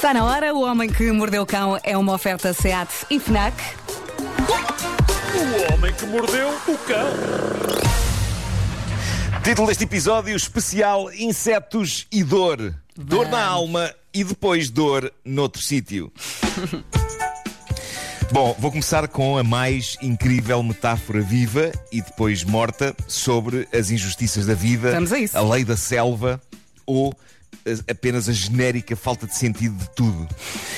Está na hora, o homem que mordeu o cão é uma oferta SEAT e FNAC. O homem que mordeu o cão. Título deste episódio especial: Insetos e Dor. Dor na alma e depois dor noutro sítio. Bom, vou começar com a mais incrível metáfora viva e depois morta sobre as injustiças da vida, a isso. a lei da selva ou apenas a genérica falta de sentido de tudo.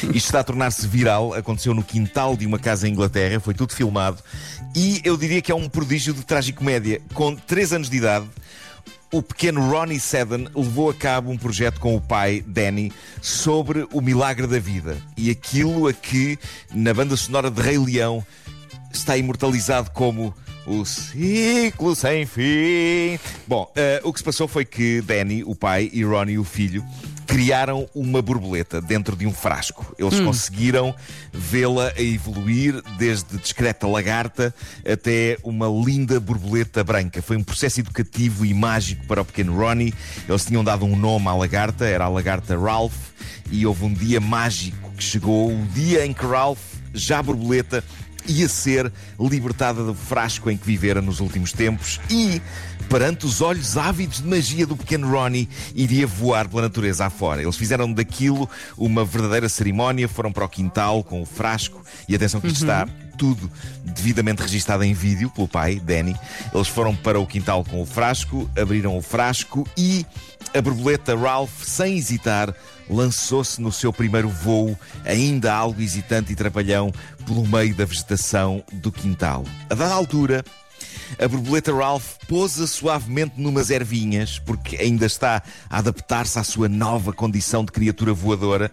Isto está a tornar-se viral, aconteceu no quintal de uma casa em Inglaterra, foi tudo filmado e eu diria que é um prodígio de tragicomédia. Com 3 anos de idade, o pequeno Ronnie Seddon levou a cabo um projeto com o pai, Danny, sobre o milagre da vida. E aquilo a que, na banda sonora de Rei Leão, está imortalizado como o ciclo sem fim. Bom, eh, o que se passou foi que Danny, o pai, e Ronnie, o filho, criaram uma borboleta dentro de um frasco. Eles conseguiram vê-la a evoluir desde discreta lagarta até uma linda borboleta branca. Foi um processo educativo e mágico para o pequeno Ronnie. Eles tinham dado um nome à lagarta, era a lagarta Ralph, e houve um dia mágico que chegou, o dia em que Ralph, já borboleta, ia ser libertada do frasco em que vivera nos últimos tempos e, perante os olhos ávidos de magia do pequeno Ronnie, iria voar pela natureza afora. Eles fizeram daquilo uma verdadeira cerimónia, foram para o quintal com o frasco e atenção que isto está tudo devidamente registado em vídeo pelo pai, Danny. Eles foram para o quintal com o frasco, abriram o frasco e a borboleta Ralph, sem hesitar, lançou-se no seu primeiro voo, ainda algo hesitante e trapalhão, pelo meio da vegetação do quintal. A dada altura, a borboleta Ralph pousa suavemente numas ervinhas, porque ainda está a adaptar-se à sua nova condição de criatura voadora.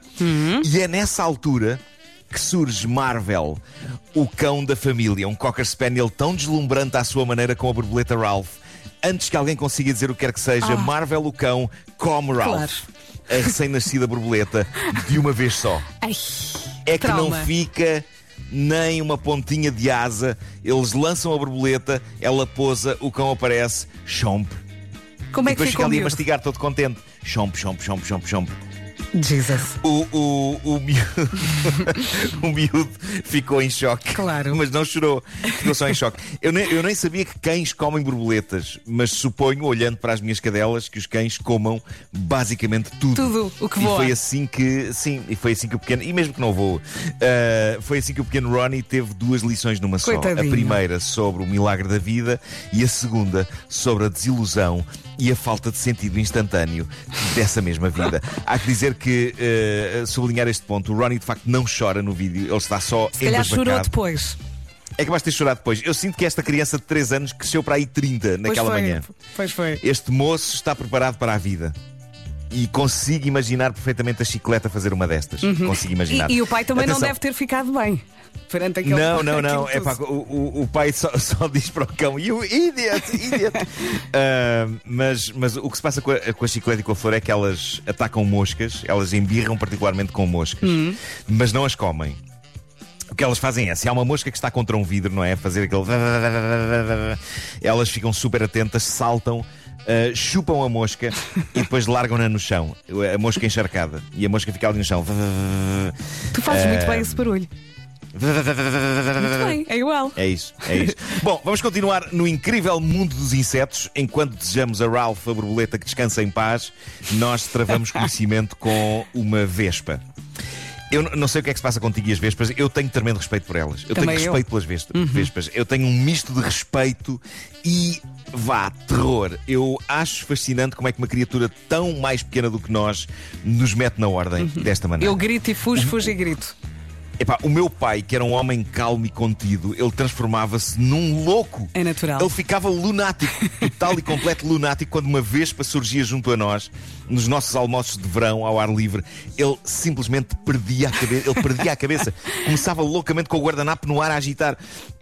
E é nessa altura que surge Marvel, o cão da família, um Cocker Spaniel tão deslumbrante à sua maneira com a borboleta Ralph. Antes que alguém consiga dizer o que quer que seja, Marvel, o cão, come Ralph. Claro. A recém-nascida borboleta de uma vez só Ai, é que trauma. não fica nem uma pontinha de asa. Eles lançam a borboleta, ela pousa, o cão aparece, chomp. Como e é que depois ficou fica ali a mastigar todo contente. Chomp, chomp, chomp, chomp, chomp. Jesus. O, o, o, miúdo, o miúdo ficou em choque. Claro. Mas não chorou. Ficou só em choque. Eu nem, eu nem sabia que cães comem borboletas, mas suponho, olhando para as minhas cadelas, que os cães comam basicamente tudo. Tudo o que e voa. foi assim que, sim, e foi assim que o pequeno, e mesmo que não voe, uh, foi assim que o pequeno Ronnie teve duas lições numa só. Coitadinho. A primeira sobre o milagre da vida e a segunda sobre a desilusão e a falta de sentido instantâneo dessa mesma vida. Há que dizer que, uh, sublinhar este ponto, o Ronnie de facto não chora no vídeo, ele está só Se calhar chorou depois. É capaz de ter chorado depois. Eu sinto que esta criança de 3 anos cresceu para aí 30 naquela pois foi. manhã. Pois foi. Este moço está preparado para a vida. E consigo imaginar perfeitamente a chicleta fazer uma destas. Consigo imaginar. Uhum. E, e o pai também não Atenção. deve ter ficado bem. Perante aquele Não, não, não. É pá, o, o- o pai só, só diz para o cão: You idiot, idiot. Ah, mas, mas o que se passa com a, com a chicleta e com a flor é que elas atacam moscas, elas embirram particularmente com moscas, Hum. mas não as comem. O que elas fazem é, se há uma mosca que está contra um vidro, não é? A fazer aquele. Elas ficam super atentas, saltam, ah, chupam a mosca e depois largam-na no chão. A mosca encharcada. E a mosca fica ali no chão. Tu fazes muito bem esse barulho. Muito bem, é igual. É isso, é isso. Bom, vamos continuar no incrível mundo dos insetos. Enquanto desejamos a Ralph, a borboleta, que descansa em paz, nós travamos conhecimento com uma vespa. Eu não sei o que é que se passa contigo e as vespas, eu tenho tremendo respeito por elas. Eu Também tenho eu. respeito pelas vespas, vespas. Eu tenho um misto de respeito e vá, terror. Eu acho fascinante como é que uma criatura tão mais pequena do que nós nos mete na ordem desta maneira. Eu grito e fujo, fujo e grito. Epá, o meu pai, que era um homem calmo e contido, ele transformava-se num louco. É natural. Ele ficava lunático, total e completo lunático, quando uma vespa surgia junto a nós, nos nossos almoços de verão, ao ar livre. Ele simplesmente perdia a cabeça. Ele perdia a cabeça. Começava loucamente com o guardanapo no ar a agitar.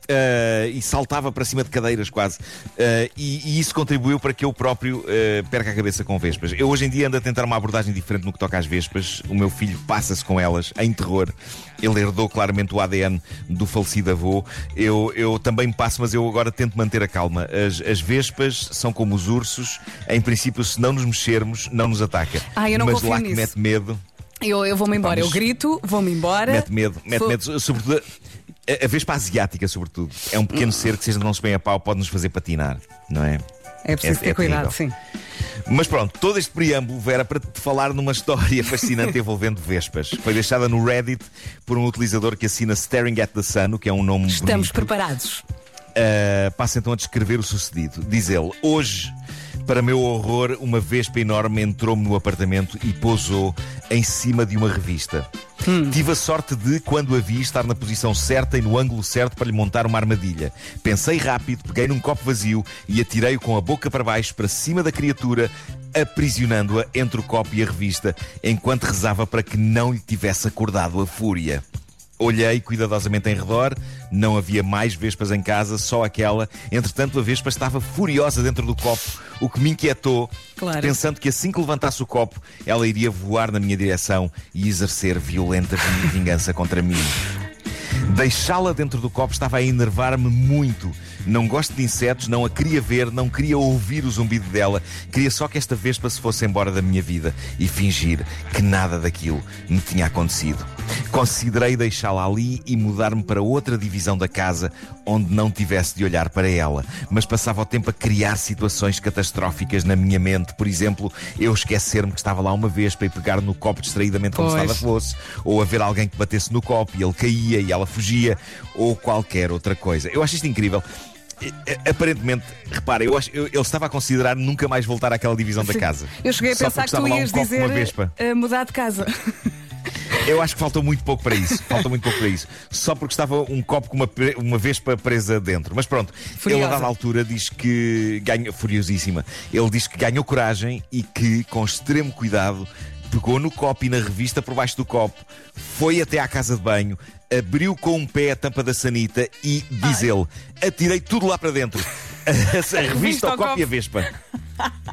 Ah, e saltava para cima de cadeiras quase. Ah, e, e isso contribuiu para que eu próprio ah, perca a cabeça com vespas. Eu hoje em dia ando a tentar uma abordagem diferente no que toca às vespas. O meu filho passa-se com elas em terror. Ele herdou claramente o ADN do falecido avô. Eu, eu também passo, mas eu agora tento manter a calma. As, as vespas são como os ursos. Em princípio, se não nos mexermos, não nos ataca. Ah, eu não mas lá que nisso. mete medo. Eu, eu vou-me embora, Vamos. eu grito, vou-me embora. Mete medo, mete Sou- medo, sobretudo a, a vespa asiática, sobretudo. É um pequeno ser que, se a gente não se bem a pau, pode nos fazer patinar, não é? É preciso É- ter é cuidado, sim. Mas pronto, todo este preâmbulo, Vera, para te falar numa história fascinante envolvendo vespas. Foi deixada no Reddit por um utilizador que assina Staring at the Sun, o que é um nome Estamos bonito. preparados. Uh, passa então a descrever o sucedido. Diz ele: Hoje, para meu horror, uma vespa enorme entrou-me no apartamento e pousou em cima de uma revista. Tive a sorte de, quando a vi, estar na posição certa e no ângulo certo para lhe montar uma armadilha. Pensei rápido, peguei num copo vazio e atirei-o com a boca para baixo para cima da criatura, aprisionando-a entre o copo e a revista, enquanto rezava para que não lhe tivesse acordado a fúria. Olhei cuidadosamente em redor, não havia mais vespas em casa, só aquela. Entretanto, a vespa estava furiosa dentro do copo, o que me inquietou, Claro. pensando que assim que levantasse o copo, ela iria voar na minha direção e exercer violenta vi- vingança contra mim. Deixá-la dentro do copo estava a enervar-me muito. Não gosto de insetos, não a queria ver, não queria ouvir o zumbido dela. Queria só que esta vespa se fosse embora da minha vida e fingir que nada daquilo me tinha acontecido. Considerei deixá-la ali e mudar-me para outra divisão da casa onde não tivesse de olhar para ela, mas passava o tempo a criar situações catastróficas na minha mente. Por exemplo, eu esquecer-me que estava lá uma vespa e pegar no copo distraídamente como se Pois. nada fosse, ou haver alguém que batesse no copo e ele caía e ela fugia, ou qualquer outra coisa. Eu acho isto incrível. Aparentemente, repara, eu acho, eu- ele estava a considerar nunca mais voltar àquela divisão da Sim. casa. Eu cheguei a Só pensar que tu um ias com dizer eh, mudar de casa. Eu acho que faltou muito pouco para isso. Faltou muito pouco para isso. Só porque estava um copo com uma, uma vespa presa dentro. Mas pronto, ele Furiosa. a dada altura diz que ganhou, furiosíssima, ele diz que ganhou coragem e que, com extremo cuidado, pegou no copo e na revista por baixo do copo, foi até à casa de banho, abriu com um pé a tampa da sanita e, diz ele, atirei tudo lá para dentro. A, revista, ao o copo copo. e a vespa.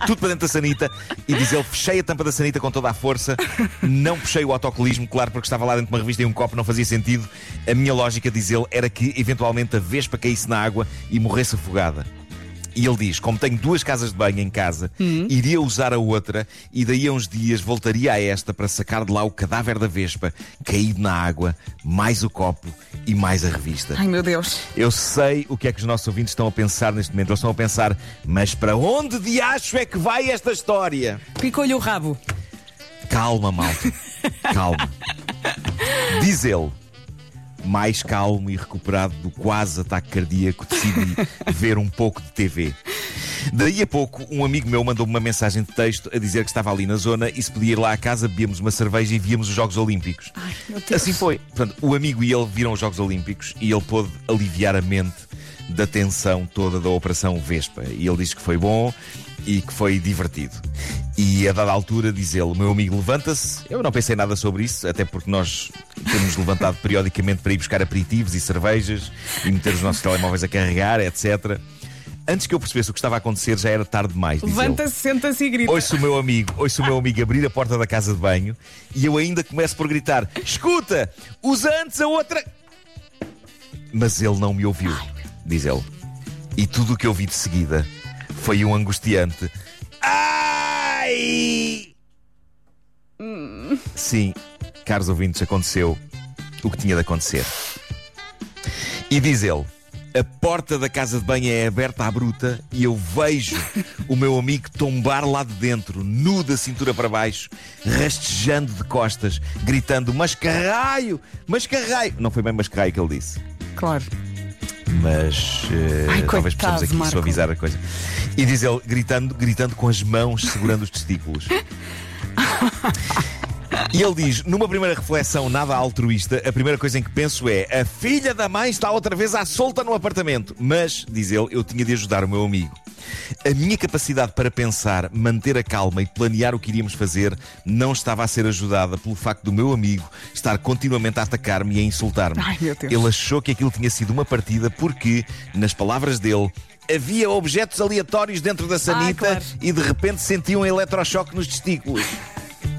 Tudo para dentro da sanita e diz ele: fechei a tampa da sanita com toda a força, não puxei o autocolismo, claro, porque estava lá dentro de uma revista e um copo, não fazia sentido. A minha lógica, diz ele, era que eventualmente a vespa caísse na água e morresse afogada. E ele diz: Como tenho duas casas de banho em casa, iria usar a outra e daí a uns dias voltaria a esta para sacar de lá o cadáver da vespa caído na água, mais o copo e mais a revista. Ai meu Deus. Eu sei o que é que os nossos ouvintes estão a pensar neste momento. Eles estão a pensar, mas para onde de acho é que vai esta história? Picou-lhe o rabo. Calma, malta. Calma. Diz ele, mais calmo e recuperado do quase ataque cardíaco, decidi ver um pouco de TV. Daí a pouco, um amigo meu mandou-me uma mensagem de texto a dizer que estava ali na zona e se podia ir lá à casa, bebíamos uma cerveja e víamos os Jogos Olímpicos. Ai. Assim foi. Portanto, o amigo e ele viram os Jogos Olímpicos e ele pôde aliviar a mente da tensão toda da Operação Vespa. E ele disse que foi bom e que foi divertido. E a dada altura, diz ele, o meu amigo levanta-se. Eu não pensei nada sobre isso, até porque nós temos levantado periodicamente para ir buscar aperitivos e cervejas e meter os nossos telemóveis a carregar, etc. Antes que eu percebesse o que estava a acontecer, já era tarde demais. Levanta-se, senta-se e grita. Ouço o meu amigo, ouço o meu amigo abrir a porta da casa de banho e eu ainda começo por gritar: Escuta, usa antes a outra. Mas ele não me ouviu, diz ele. E tudo o que eu vi de seguida foi um angustiante. Ai! Sim, caros ouvintes, aconteceu o que tinha de acontecer. E diz ele: a porta da casa de banho é aberta à bruta e eu vejo o meu amigo tombar lá de dentro, nu da cintura para baixo, rastejando de costas, gritando: Mas carraio! Mas carraio! Não foi bem mas carraio que ele disse. Claro. Mas eh, Ai, talvez coitado, possamos aqui Marco. suavizar a coisa. E diz ele, gritando, gritando com as mãos, segurando os testículos. E ele diz: numa primeira reflexão nada altruísta, a primeira coisa em que penso é: a filha da mãe está outra vez à solta no apartamento. Mas, diz ele, eu tinha de ajudar o meu amigo. A minha capacidade para pensar, manter a calma e planear o que iríamos fazer não estava a ser ajudada pelo facto do meu amigo estar continuamente a atacar-me e a insultar-me. Ele achou que aquilo tinha sido uma partida porque, nas palavras dele, havia objetos aleatórios dentro da sanita claro. e de repente sentia um eletrochoque nos testículos.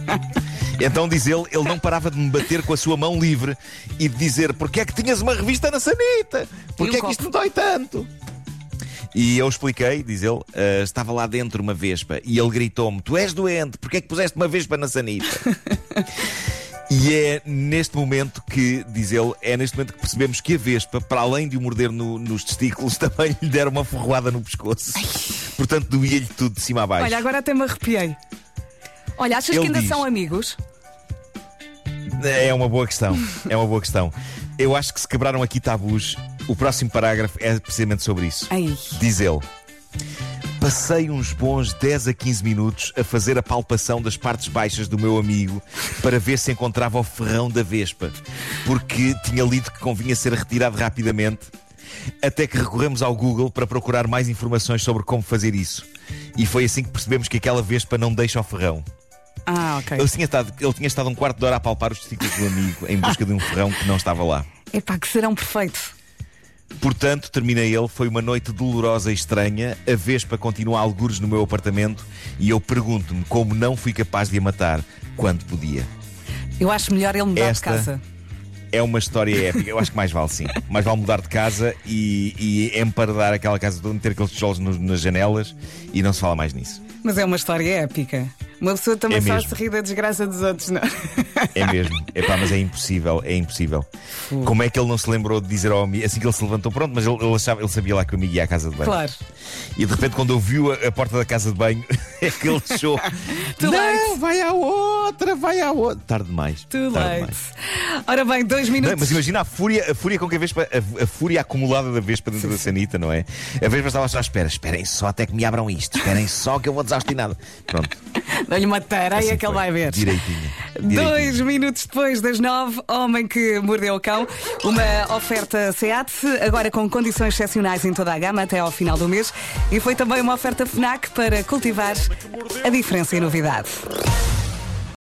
Então, diz ele, ele não parava de me bater com a sua mão livre e de dizer: Porquê é que tinhas uma revista na sanita? Porquê é que isto me copo? dói tanto? E eu expliquei, diz ele, "ah, estava lá dentro uma vespa e ele gritou-me: Tu és doente, porquê é que puseste uma vespa na sanita? E é neste momento que, diz ele, é neste momento que percebemos que a Vespa, para além de o morder no- nos testículos, também lhe deram uma ferroada no pescoço. Portanto, doía-lhe tudo de cima a baixo. Olha, agora até me arrepiei. Olha, achas Ele que ainda diz- são amigos? É uma boa questão. É uma boa questão. Eu acho que se quebraram aqui tabus. O próximo parágrafo é precisamente sobre isso. Ai. Diz ele. Passei uns bons 10 a 15 minutos a fazer a palpação das partes baixas do meu amigo para ver se encontrava o ferrão da Vespa, porque tinha lido que convinha ser retirado rapidamente, até que recorremos ao Google para procurar mais informações sobre como fazer isso. E foi assim que percebemos que aquela Vespa não deixa o ferrão. Ah, ok. Ele tinha, estado, ele tinha estado um quarto de hora a palpar os testículos do amigo em busca de um ferrão que não estava lá. Epá, que serão perfeito. Portanto, termina ele, foi uma noite dolorosa e estranha. A Vespa continua a algures no meu apartamento e eu pergunto-me como não fui capaz de a matar quando podia. Eu acho melhor ele mudar Esta- de casa. É uma história épica. Eu acho que mais vale sim. Mais vale mudar de casa e, e emparedar aquela casa toda, meter aqueles tijolos nas janelas e não se fala mais nisso. Mas é uma história épica. Uma pessoa também É só mesmo. se ri da desgraça dos outros, não? É mesmo. Epá, mas é impossível, é impossível. Como é que ele não se lembrou de dizer ao amigo, assim que ele se levantou, pronto, mas ele, ele achava, ele sabia lá que o amigo ia à casa de banho. Claro. E de repente, quando ouviu a, a porta da casa de banho, é que ele. Too não, late." vai à outra, vai à outra. Tarde demais. Too tarde late. demais. Ora bem, dois Não, minutos. mas imagina a fúria, a fúria com que a Vespa, a, a fúria acumulada da Vespa dentro da sanita, não é? A Vespa estava só à espera, esperem só até que me abram isto, esperem só que eu vou desastinado. Pronto. Dá-lhe uma tareia assim que ele vai ver. Direitinho. Dois Direitinho. minutos depois das nove, homem que mordeu o cão. Uma oferta SEAT, agora com condições excepcionais em toda a gama até ao final do mês. E foi também uma oferta FNAC para cultivar a diferença e novidade.